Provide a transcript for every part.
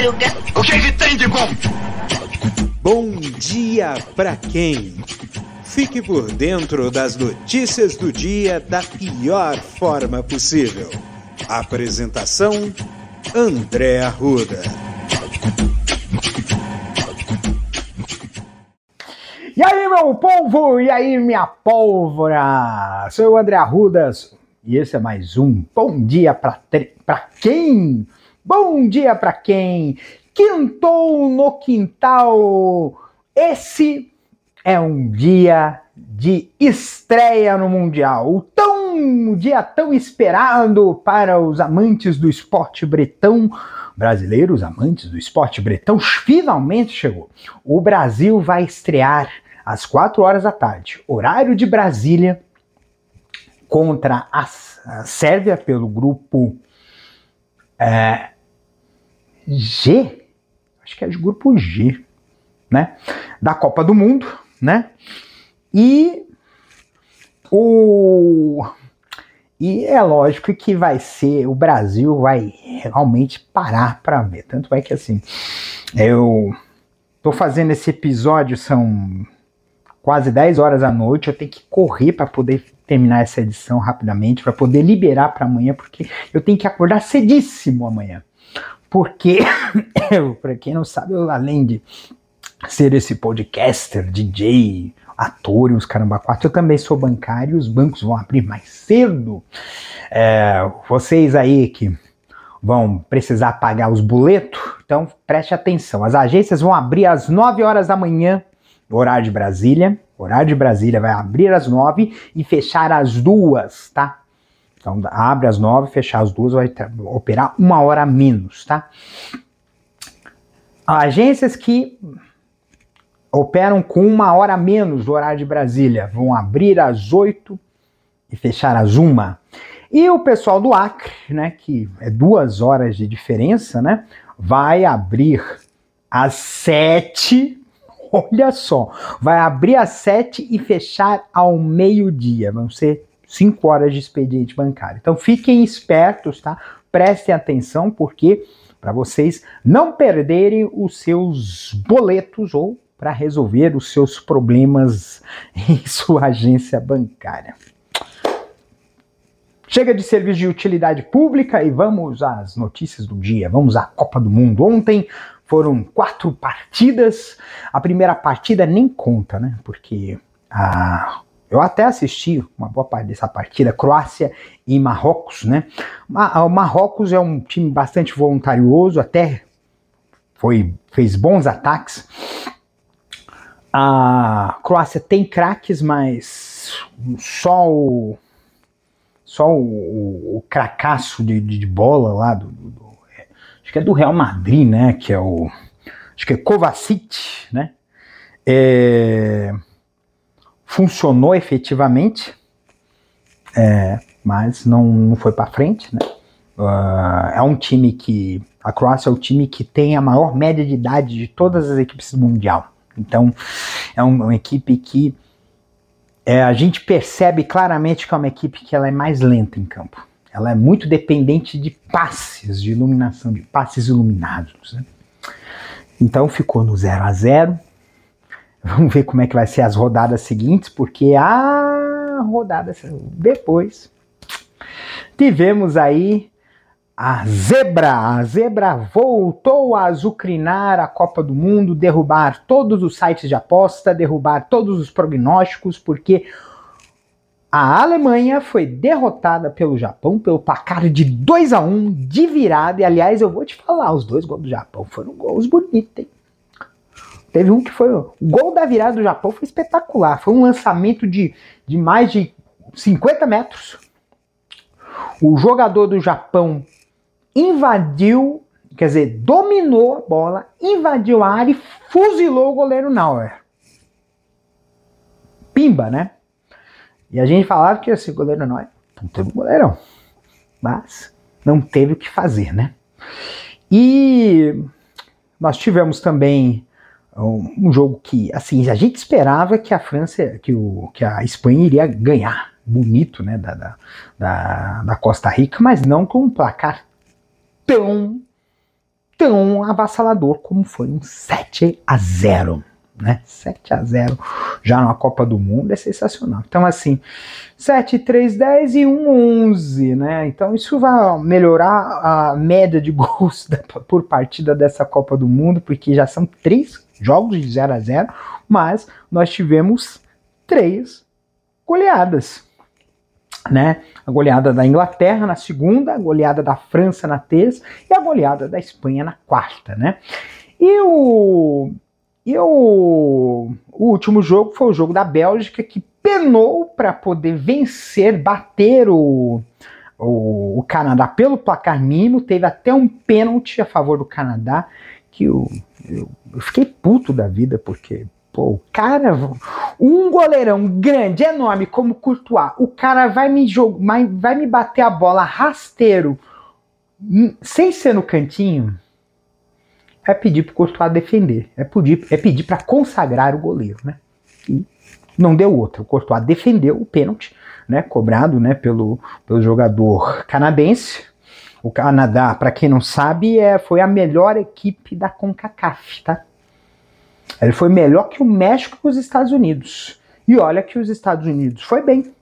madruga. O que, que tem de bom? Bom dia pra quem? Fique por dentro das notícias do dia da pior forma possível. Apresentação: André Arruda. E aí, meu povo? E aí, minha pólvora? Sou eu, André Arrudas, e esse é mais um Bom Dia pra, tre... pra quem? Bom dia pra quem? Quintou no quintal. Esse é um dia de estreia no Mundial. O tão um dia tão esperado para os amantes do esporte bretão. Brasileiros amantes do esporte bretão, finalmente chegou. O Brasil vai estrear às 4 horas da tarde, horário de Brasília, contra a Sérvia pelo grupo é, G, acho que é de grupo G, né? Da Copa do Mundo, né? E o e é lógico que vai ser, o Brasil vai realmente parar para ver. Tanto é que assim, eu tô fazendo esse episódio, são quase 10 horas da noite, eu tenho que correr para poder terminar essa edição rapidamente, para poder liberar para amanhã, porque eu tenho que acordar cedíssimo amanhã. Porque, para quem não sabe, eu, além de ser esse podcaster, DJ, ator e os caramba quatro, eu também sou bancário, os bancos vão abrir mais cedo. É, vocês aí que vão precisar pagar os boletos, então preste atenção. As agências vão abrir às 9 horas da manhã, horário de Brasília. Horário de Brasília vai abrir às 9 e fechar às duas, tá? Então abre às 9, fechar às duas, vai operar uma hora a menos, tá? Agências que operam com uma hora a menos do horário de Brasília vão abrir às 8 e fechar às uma. E o pessoal do Acre, né, que é duas horas de diferença, né, vai abrir às 7 olha só, vai abrir às 7 e fechar ao meio-dia. Vão ser 5 horas de expediente bancário. Então fiquem espertos, tá? Prestem atenção, porque para vocês não perderem os seus boletos ou para resolver os seus problemas em sua agência bancária. Chega de serviço de utilidade pública e vamos às notícias do dia. Vamos à Copa do Mundo. Ontem foram quatro partidas. A primeira partida nem conta, né? Porque a eu até assisti uma boa parte dessa partida, Croácia e Marrocos, né? O Marrocos é um time bastante voluntarioso, até foi, fez bons ataques. A Croácia tem craques, mas só o só o, o, o cracaço de, de, bola lá do, do, acho que é do Real Madrid, né? Que é o acho que é Kovacic, né? É, funcionou efetivamente, é, mas não, não foi para frente. Né? Uh, é um time que. A Croácia é o time que tem a maior média de idade de todas as equipes do Mundial. Então, é um, uma equipe que é, a gente percebe claramente que é uma equipe que ela é mais lenta em campo. Ela é muito dependente de passes, de iluminação, de passes iluminados. Né? Então ficou no 0 a 0 Vamos ver como é que vai ser as rodadas seguintes, porque a rodada depois tivemos aí a zebra. A zebra voltou a azucrinar a Copa do Mundo, derrubar todos os sites de aposta, derrubar todos os prognósticos, porque a Alemanha foi derrotada pelo Japão pelo placar de 2 a 1 de virada. E aliás, eu vou te falar, os dois gols do Japão foram gols bonitos, hein? Teve um que foi. O gol da virada do Japão foi espetacular. Foi um lançamento de, de mais de 50 metros. O jogador do Japão invadiu, quer dizer, dominou a bola, invadiu a área e fuzilou o goleiro Nauer. Pimba, né? E a gente falava que esse goleiro Nauer não teve um goleirão. Mas não teve o que fazer, né? E nós tivemos também um jogo que, assim, a gente esperava que a França, que, o, que a Espanha iria ganhar bonito, né, da, da, da, da Costa Rica, mas não com um placar tão, tão avassalador como foi um 7 a 0 né? 7 a 0 já na Copa do Mundo é sensacional. Então, assim, 7, 3, 10 e 1, 11, né? Então, isso vai melhorar a média de gols por partida dessa Copa do Mundo, porque já são três jogos de 0 a 0 mas nós tivemos três goleadas. Né? A goleada da Inglaterra na segunda, a goleada da França na terça e a goleada da Espanha na quarta, né? E o e o, último jogo foi o jogo da Bélgica, que penou para poder vencer, bater o, o, o, Canadá pelo placar mínimo. Teve até um pênalti a favor do Canadá, que eu, eu, eu fiquei puto da vida, porque Pô, o cara, um goleirão grande, enorme como Courtois, o cara vai me jogar, vai me bater a bola rasteiro, hum, sem ser no cantinho é pedir para o Courtois defender, é pedir, é pedir para consagrar o goleiro, né? E não deu outra. O Courtois defendeu o pênalti, né, cobrado, né, pelo, pelo jogador canadense. O Canadá, para quem não sabe, é, foi a melhor equipe da CONCACAF, tá? Ele foi melhor que o México e os Estados Unidos. E olha que os Estados Unidos foi bem.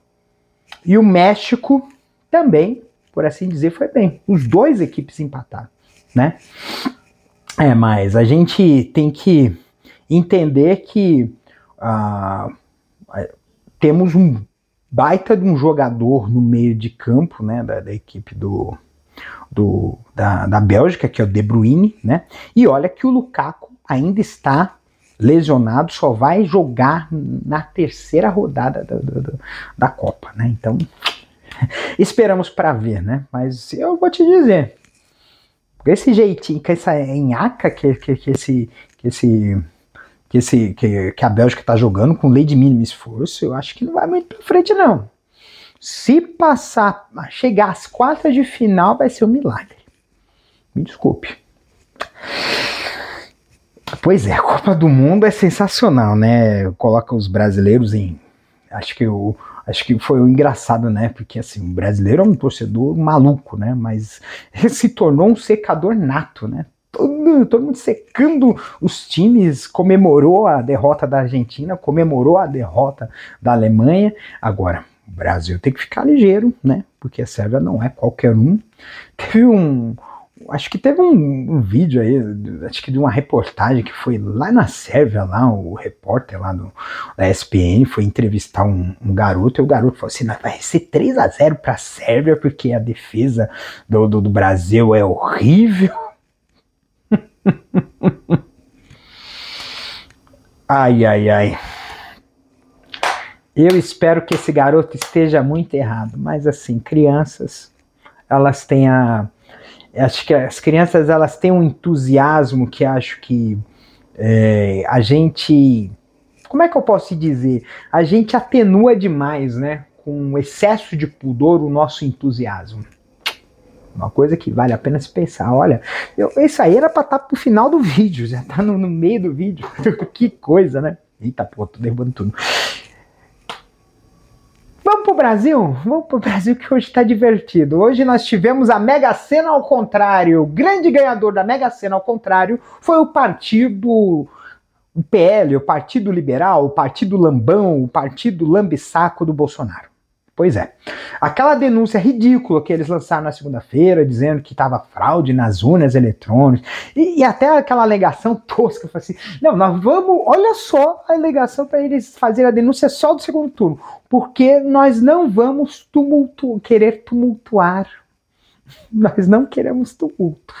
E o México também, por assim dizer, foi bem. Os dois equipes empataram, né? É, mas a gente tem que entender que uh, temos um baita de um jogador no meio de campo, né, da, da equipe do, do da, da Bélgica, que é o De Bruyne, né, e olha que o Lukaku ainda está lesionado, só vai jogar na terceira rodada da, da, da Copa, né, então esperamos para ver, né, mas eu vou te dizer, esse jeitinho, que essa enhaca que, que, que esse. Que esse que, esse, que, que a Bélgica está jogando com lei de mínimo esforço, eu acho que não vai muito para frente, não. Se passar, chegar às quartas de final, vai ser um milagre. Me desculpe. Pois é, a Copa do Mundo é sensacional, né? Coloca os brasileiros em. Acho que o, acho que foi engraçado, né? Porque assim, o brasileiro é um torcedor maluco, né? Mas se tornou um secador nato, né? Todo, todo mundo secando os times, comemorou a derrota da Argentina, comemorou a derrota da Alemanha. Agora, o Brasil tem que ficar ligeiro, né? Porque a Sérvia não é qualquer um. Teve um, acho que teve um, um, vídeo aí, acho que de uma reportagem que foi lá na Sérvia, lá, o repórter lá do, da SPN foi entrevistar um, um garoto, e o garoto falou assim, vai ser 3 a 0 pra Sérvia, porque a defesa do, do, do Brasil é horrível. ai, ai, ai. Eu espero que esse garoto esteja muito errado, mas assim, crianças, elas têm a acho que as crianças elas têm um entusiasmo que acho que é, a gente, como é que eu posso dizer? A gente atenua demais, né? Com excesso de pudor o nosso entusiasmo. Uma coisa que vale a pena se pensar. Olha, eu, isso aí era para estar tá pro final do vídeo, já tá no, no meio do vídeo. que coisa, né? Eita, pô, tô derrubando tudo. Brasil? Vamos pro Brasil que hoje está divertido. Hoje nós tivemos a Mega Sena ao contrário. O grande ganhador da Mega Sena ao contrário foi o partido o PL, o Partido Liberal, o Partido Lambão, o Partido Lambisaco do Bolsonaro. Pois é. Aquela denúncia ridícula que eles lançaram na segunda-feira, dizendo que estava fraude nas urnas eletrônicas, e, e, até aquela alegação tosca, assim, não, nós vamos, olha só a alegação para eles fazerem a denúncia só do segundo turno, porque nós não vamos tumultu querer tumultuar. Nós não queremos tumulto.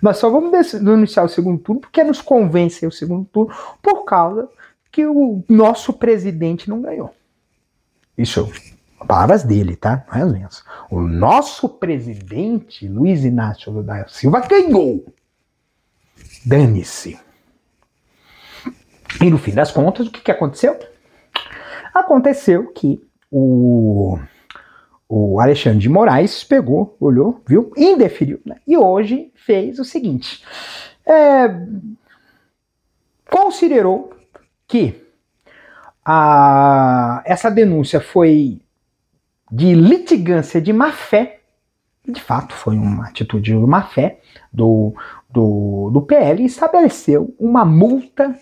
Nós só vamos denunciar o segundo turno porque nos convence o segundo turno por causa que o nosso presidente não ganhou. Isso Palavras dele, tá? Não é as minhas. O nosso presidente, Luiz Inácio Lula da Silva, ganhou. Dane-se. E no fim das contas, o que, que aconteceu? Aconteceu que o, o Alexandre de Moraes pegou, olhou, viu, indeferiu, né? e hoje fez o seguinte: é, considerou que a, essa denúncia foi de litigância de má fé, de fato foi uma atitude de má fé do, do, do PL estabeleceu uma multa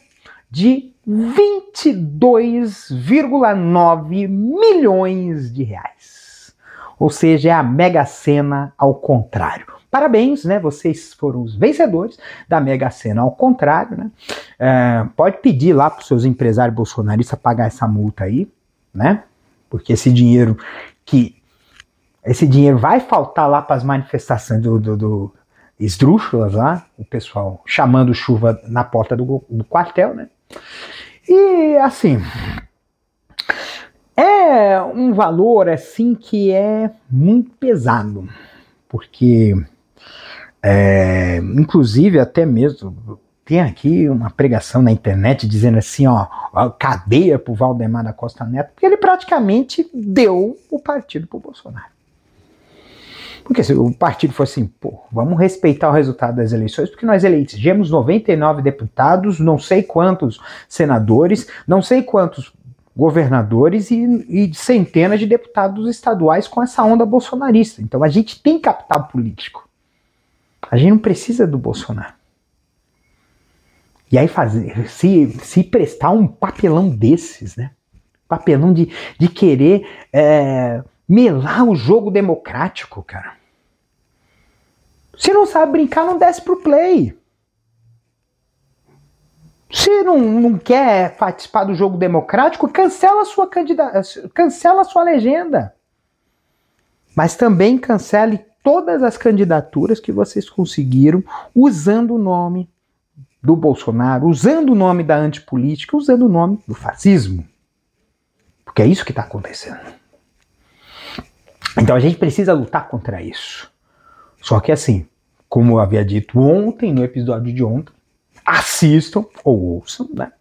de 22,9 milhões de reais. Ou seja, é a Mega Sena ao contrário. Parabéns, né? Vocês foram os vencedores da Mega Sena ao contrário, né? É, pode pedir lá para os seus empresários bolsonaristas pagar essa multa aí, né? Porque esse dinheiro que esse dinheiro vai faltar lá para as manifestações do, do, do esdrúxulas lá, o pessoal chamando chuva na porta do, do quartel, né? E assim, é um valor assim que é muito pesado, porque é, inclusive até mesmo tem aqui uma pregação na internet dizendo assim, ó, cadeia pro Valdemar da Costa Neto, porque ele praticamente deu o partido pro Bolsonaro. Porque se o partido fosse assim, pô, vamos respeitar o resultado das eleições, porque nós elegemos 99 deputados, não sei quantos senadores, não sei quantos governadores e, e, centenas de deputados estaduais com essa onda bolsonarista. Então a gente tem capital político. A gente não precisa do Bolsonaro. E aí fazer, se, se prestar um papelão desses, né? Papelão de, de querer é, melar o jogo democrático, cara. Se não sabe brincar, não desce pro play. Se não, não quer participar do jogo democrático, cancela sua candidata, cancela sua legenda. Mas também cancele todas as candidaturas que vocês conseguiram usando o nome do Bolsonaro, usando o nome da antipolítica, usando o nome do fascismo. Porque é isso que está acontecendo. Então a gente precisa lutar contra isso. Só que assim, como eu havia dito ontem, no episódio de ontem, assistam ou ouçam, né?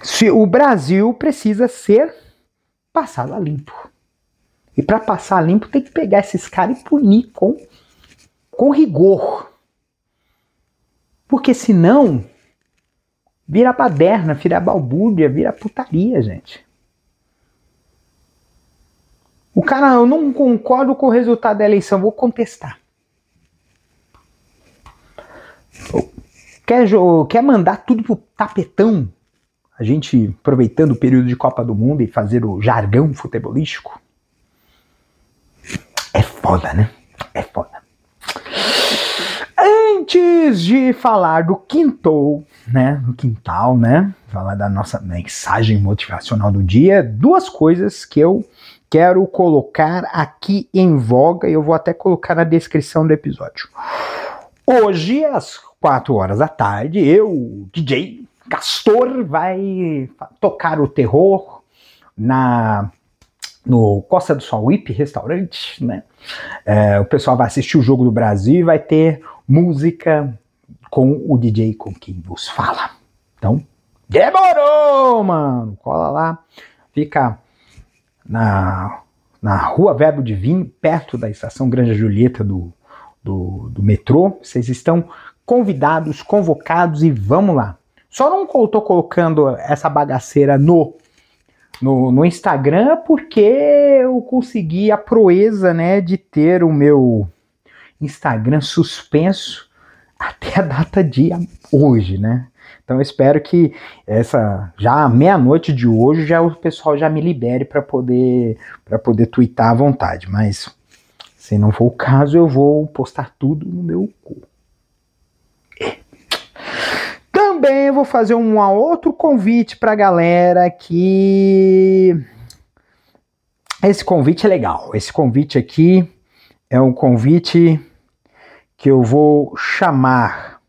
Se o Brasil precisa ser passado a limpo. E para passar limpo tem que pegar esses caras e punir com, com rigor. Porque senão vira baderna, vira balbúrdia, vira putaria, gente. O cara, eu não concordo com o resultado da eleição, vou contestar. Quer, quer mandar tudo pro tapetão? A gente aproveitando o período de Copa do Mundo e fazer o jargão futebolístico? É foda, né? É foda. Antes de falar do quintal, né? Do quintal, né? Falar da nossa mensagem motivacional do dia, duas coisas que eu quero colocar aqui em voga e eu vou até colocar na descrição do episódio. Hoje, às 4 horas da tarde, eu, DJ Castor, vai tocar o terror na no Costa do Sol VIP Restaurante, né? É, o pessoal vai assistir o Jogo do Brasil e vai ter música com o DJ com quem vos fala. Então, demorou, mano! Cola lá, fica na, na rua Verbo Divino, perto da estação Grande Julieta do, do, do metrô. Vocês estão convidados, convocados e vamos lá. Só não estou colocando essa bagaceira no, no, no, Instagram porque eu consegui a proeza né, de ter o meu Instagram suspenso até a data de hoje, né? Então eu espero que essa já meia-noite de hoje já o pessoal já me libere para poder para poder twittar à vontade, mas se não for o caso, eu vou postar tudo no meu cu. É. Também vou fazer um outro convite para a galera que esse convite é legal. Esse convite aqui é um convite que eu vou chamar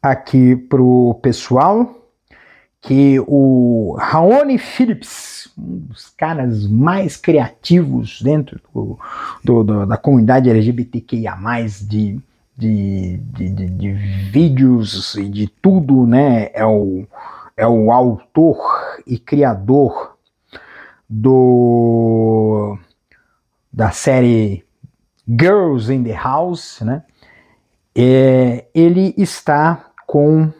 aqui pro pessoal que o Raoni Phillips, um dos caras mais criativos dentro do, do, do, da comunidade LGBTQIA+, de, de, de, de, de vídeos e de tudo, né, é o, é o autor e criador do da série Girls in the House, né, é, ele está com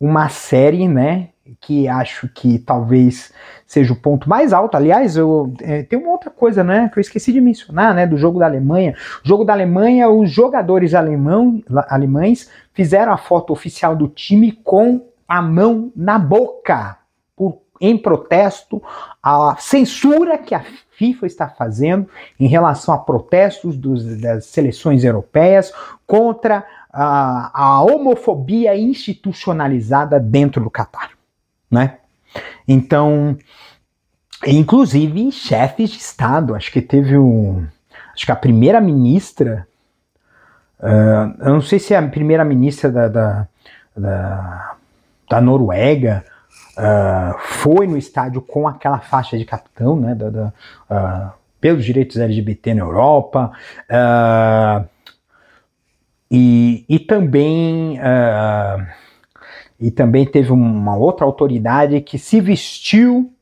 uma série, né, que acho que talvez seja o ponto mais alto. Aliás, eu, é, tem uma outra coisa, né, que eu esqueci de mencionar, né, do jogo da Alemanha. O jogo da Alemanha, os jogadores alemão, alemães fizeram a foto oficial do time com a mão na boca, por, em protesto à censura que a FIFA está fazendo em relação a protestos dos, das seleções europeias contra a, a homofobia institucionalizada dentro do Catar, né? Então, inclusive chefes de Estado, acho que teve um, acho que a primeira ministra, uh, eu não sei se é a primeira ministra da, da, da, da Noruega uh, foi no estádio com aquela faixa de capitão, né, da, da uh, pelos direitos LGBT na Europa, uh, e, e também e também teve uma outra autoridade que se vestiu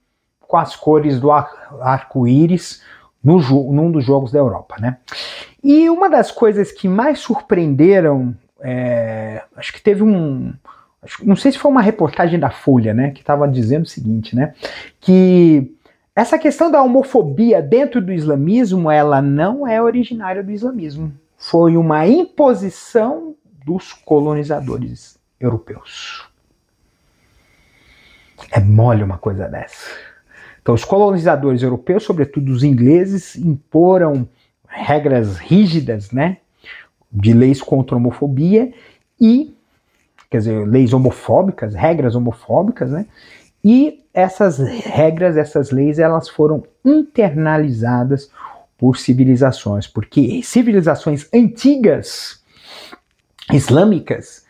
com as cores do arco-íris no num dos jogos da Europa, né? E uma das coisas que mais surpreenderam, é, acho que teve um, não sei se foi uma reportagem da Folha, né, que estava dizendo o seguinte, né, que essa questão da homofobia dentro do islamismo, ela não é originária do islamismo foi uma imposição dos colonizadores europeus. É mole uma coisa dessa. Então, os colonizadores europeus, sobretudo os ingleses, imporam regras rígidas, né, de leis contra a homofobia e, quer dizer, leis homofóbicas, regras homofóbicas, né, e essas regras, essas leis, elas foram internalizadas por civilizações, porque civilizações antigas islâmicas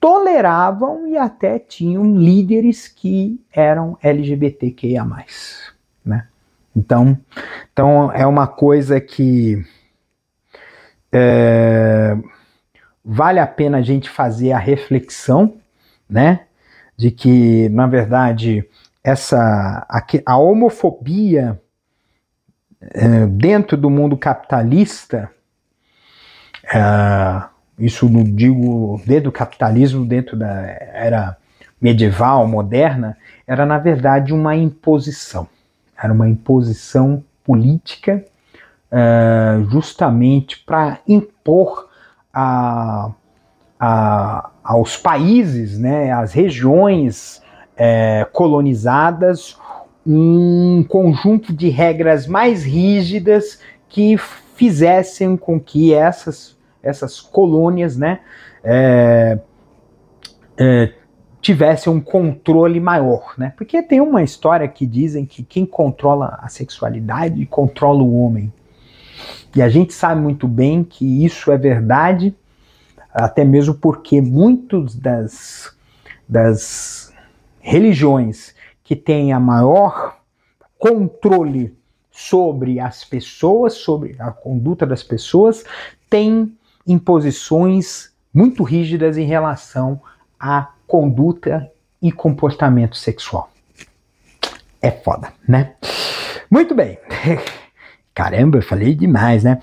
toleravam e até tinham líderes que eram LGBTQIA+, né? Então, então é uma coisa que é, vale a pena a gente fazer a reflexão, né, de que na verdade essa a, a homofobia é, dentro do mundo capitalista, é, isso não digo dentro do capitalismo, dentro da era medieval, moderna, era na verdade uma imposição. Era uma imposição política é, justamente para impor a, a, aos países, né, às regiões é, colonizadas, um conjunto de regras mais rígidas que fizessem com que essas, essas colônias né, é, é, tivessem um controle maior. Né? Porque tem uma história que dizem que quem controla a sexualidade controla o homem. E a gente sabe muito bem que isso é verdade, até mesmo porque muitos das, das religiões que tenha maior controle sobre as pessoas, sobre a conduta das pessoas, tem imposições muito rígidas em relação à conduta e comportamento sexual. É foda, né? Muito bem. Caramba, eu falei demais, né?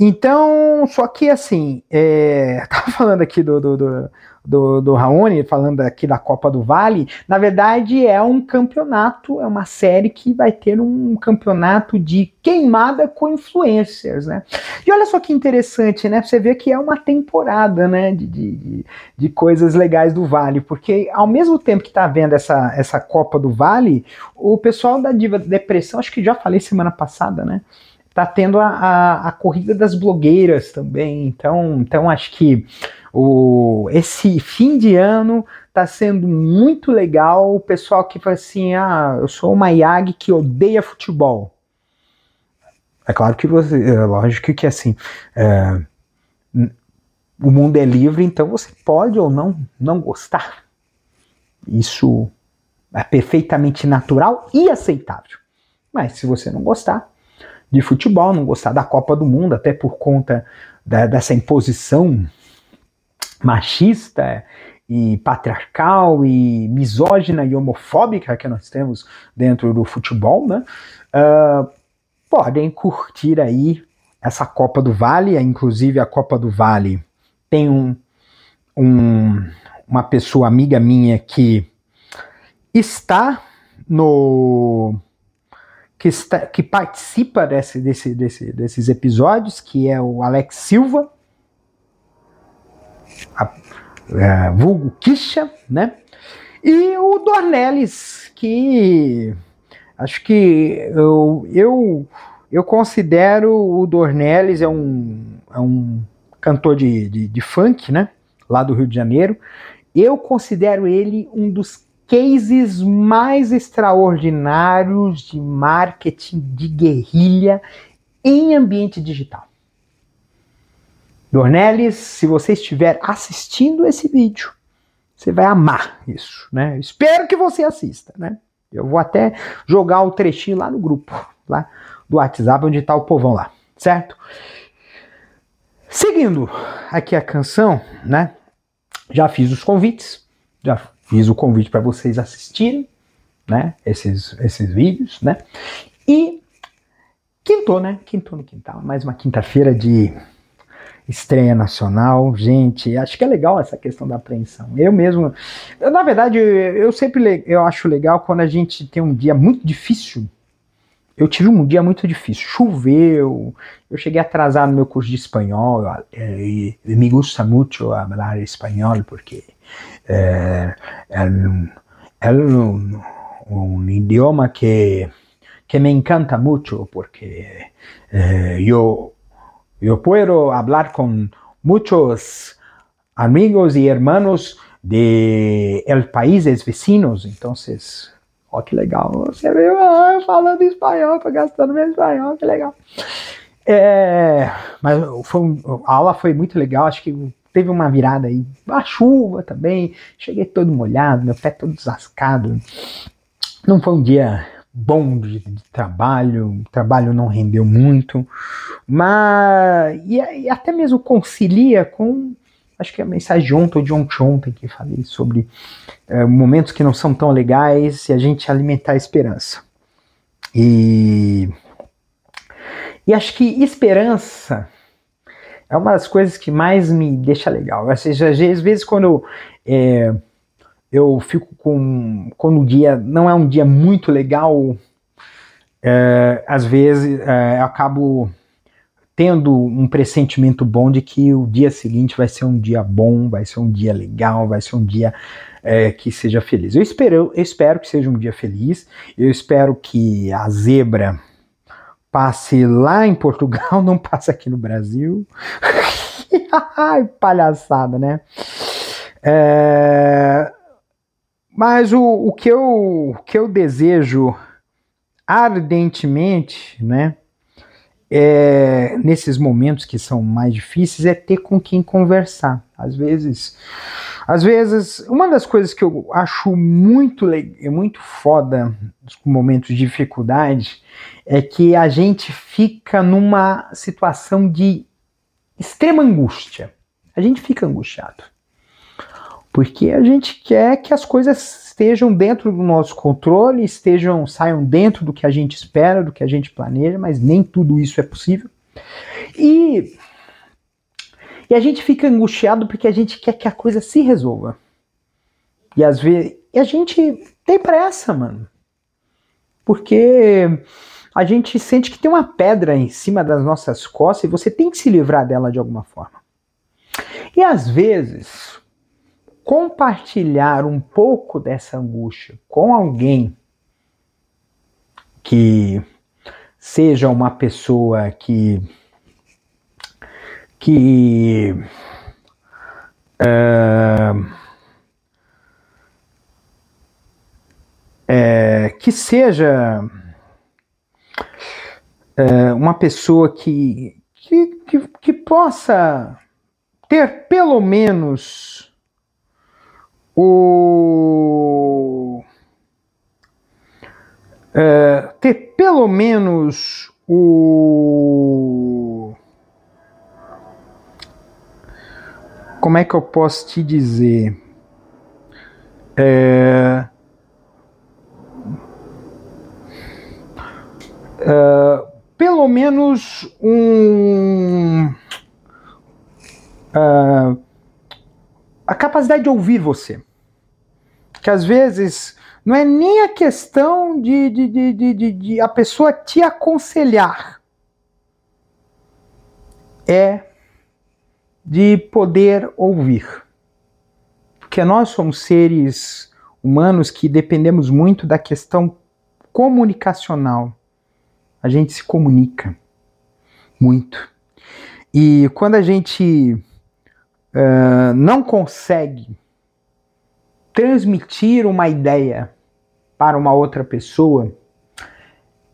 Então, só que assim, é, tava falando aqui do, do, do, do, do Raoni, falando aqui da Copa do Vale, na verdade é um campeonato, é uma série que vai ter um campeonato de queimada com influencers, né? E olha só que interessante, né? Você vê que é uma temporada, né, de, de, de coisas legais do Vale, porque ao mesmo tempo que tá vendo essa, essa Copa do Vale, o pessoal da Diva Depressão, acho que já falei semana passada, né? Tá tendo a, a, a, corrida das blogueiras também. Então, então acho que o, esse fim de ano tá sendo muito legal. O pessoal que fala assim: ah, eu sou uma Yag que odeia futebol. É claro que você, é lógico que assim, é, o mundo é livre, então você pode ou não não gostar. Isso é perfeitamente natural e aceitável. Mas se você não gostar de futebol, não gostar da Copa do Mundo, até por conta da, dessa imposição machista e patriarcal e misógina e homofóbica que nós temos dentro do futebol, né? Uh, podem curtir aí essa Copa do Vale, inclusive a Copa do Vale tem um, um, uma pessoa amiga minha que está no que, está, que participa desse, desse, desse, desses episódios, que é o Alex Silva, a, a, vulgo Kisha, né? E o Dornelles, que acho que eu, eu, eu considero o Dornelles é um, é um cantor de, de, de funk, né? Lá do Rio de Janeiro. Eu considero ele um dos cases mais extraordinários de marketing de guerrilha em ambiente digital. Dornelles, se você estiver assistindo esse vídeo, você vai amar isso, né? Espero que você assista, né? Eu vou até jogar o trechinho lá no grupo, lá do WhatsApp, onde está o povão lá, certo? Seguindo aqui a canção, né? Já fiz os convites, já fiz o convite para vocês assistirem, né? Esses, esses vídeos, né? E quintou, né? Quintou no quintal. Mais uma quinta-feira de estreia nacional. Gente, acho que é legal essa questão da apreensão. Eu mesmo, eu, na verdade, eu, sempre eu acho legal quando a gente tem um dia muito difícil eu tive um dia muito difícil. Choveu, eu cheguei atrasado no meu curso de espanhol. E me gusta muito falar espanhol porque é, é, é um, um, idioma que, que me encanta muito porque é, eu, eu posso falar com muitos amigos e hermanos de el países vecinos, então Ó, que legal. Você viu ah, falando espanhol, tô gastando meu espanhol, que legal. É, mas foi, a aula foi muito legal, acho que teve uma virada aí. A chuva também, cheguei todo molhado, meu pé todo desascado. Não foi um dia bom de, de trabalho, o trabalho não rendeu muito, mas e, e até mesmo concilia com acho que a mensagem de ontem ou de ontem, ontem que falei sobre é, momentos que não são tão legais e a gente alimentar a esperança. E, e acho que esperança é uma das coisas que mais me deixa legal. Ou seja, às vezes quando é, eu fico com. Quando o dia não é um dia muito legal, é, às vezes é, eu acabo tendo um pressentimento bom de que o dia seguinte vai ser um dia bom, vai ser um dia legal, vai ser um dia é, que seja feliz. Eu espero, eu espero que seja um dia feliz, eu espero que a zebra passe lá em Portugal, não passe aqui no Brasil. Ai, palhaçada, né? É, mas o, o, que eu, o que eu desejo ardentemente, né? É, nesses momentos que são mais difíceis é ter com quem conversar. Às vezes, às vezes, uma das coisas que eu acho muito muito foda nos momentos de dificuldade é que a gente fica numa situação de extrema angústia. A gente fica angustiado. Porque a gente quer que as coisas estejam dentro do nosso controle, estejam saiam dentro do que a gente espera, do que a gente planeja, mas nem tudo isso é possível. E e a gente fica angustiado porque a gente quer que a coisa se resolva. E às vezes e a gente tem pressa, mano. Porque a gente sente que tem uma pedra em cima das nossas costas e você tem que se livrar dela de alguma forma. E às vezes, compartilhar um pouco dessa angústia com alguém que seja uma pessoa que que uh, é, que seja uh, uma pessoa que, que, que, que possa ter pelo menos o é, ter pelo menos o como é que eu posso te dizer? É, é, pelo menos um é, a capacidade de ouvir você que às vezes não é nem a questão de, de, de, de, de a pessoa te aconselhar, é de poder ouvir. Porque nós somos seres humanos que dependemos muito da questão comunicacional. A gente se comunica muito. E quando a gente uh, não consegue transmitir uma ideia para uma outra pessoa,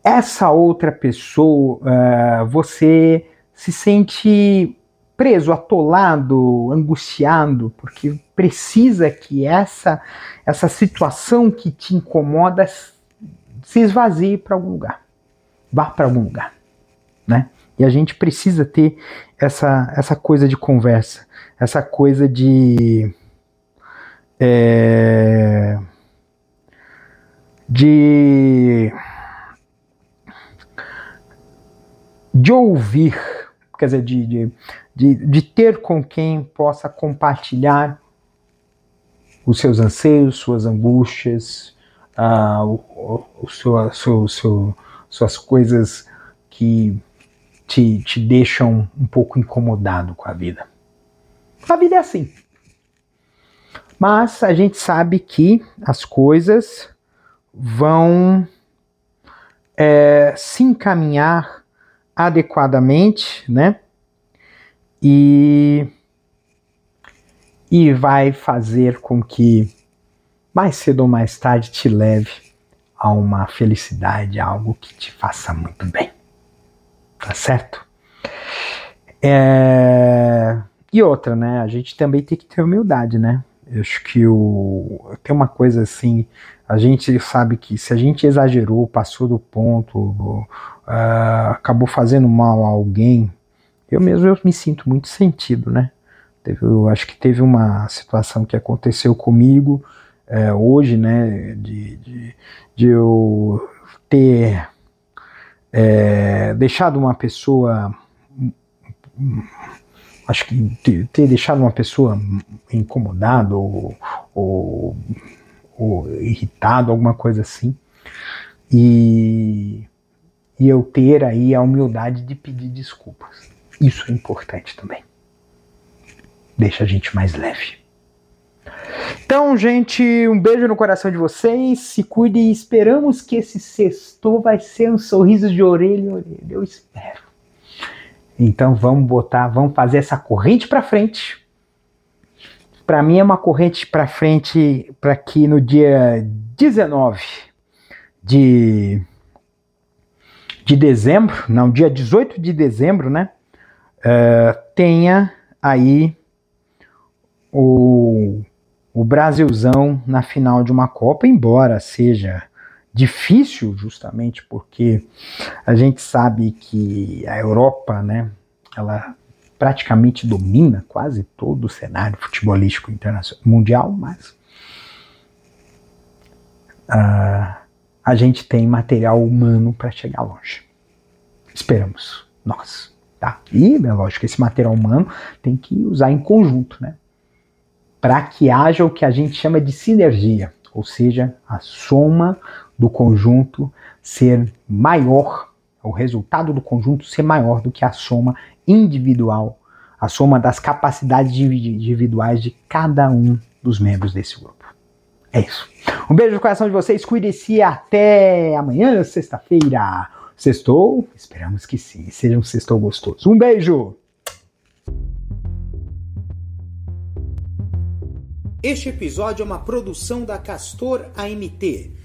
essa outra pessoa, uh, você se sente preso, atolado, angustiado, porque precisa que essa essa situação que te incomoda se esvazie para algum lugar, vá para algum lugar, né? E a gente precisa ter essa essa coisa de conversa, essa coisa de é, de de ouvir, quer dizer, de, de, de, de ter com quem possa compartilhar os seus anseios, suas angústias, uh, o, o, seu, seu, seu, suas coisas que te, te deixam um pouco incomodado com a vida. A vida é assim. Mas a gente sabe que as coisas vão é, se encaminhar adequadamente, né? E, e vai fazer com que mais cedo ou mais tarde te leve a uma felicidade, algo que te faça muito bem. Tá certo? É... E outra, né? A gente também tem que ter humildade, né? Eu acho que o... tem uma coisa assim, a gente sabe que se a gente exagerou, passou do ponto, uh, acabou fazendo mal a alguém, eu mesmo eu me sinto muito sentido, né? Eu acho que teve uma situação que aconteceu comigo é, hoje, né? De, de, de eu ter é, deixado uma pessoa acho que ter deixado uma pessoa incomodada ou, ou, ou, irritado, alguma coisa assim, e, e eu ter aí a humildade de pedir desculpas. Isso é importante também. Deixa a gente mais leve. Então, gente, um beijo no coração de vocês. Se cuidem e esperamos que esse sexto vai ser um sorriso de orelha em orelha. Eu espero. Então vamos botar, vamos fazer essa corrente para frente. Para mim é uma corrente para frente para que no dia 19 de, de dezembro, não, dia 18 de dezembro, né? Uh, tenha aí o, o Brasilzão na final de uma Copa, embora seja difícil justamente porque a gente sabe que a Europa, né, ela praticamente domina quase todo o cenário futebolístico internacional mundial, mas uh, a gente tem material humano para chegar longe. Esperamos nós, tá? E é lógico que esse material humano tem que usar em conjunto, né? Para que haja o que a gente chama de sinergia, ou seja, a soma do conjunto ser maior, o resultado do conjunto ser maior do que a soma individual, a soma das capacidades individuais de cada um dos membros desse grupo. É isso. Um beijo no coração de vocês, cuide-se até amanhã, sexta-feira. Sextou? Esperamos que sim, seja um sextou gostoso. Um beijo! Este episódio é uma produção da Castor AMT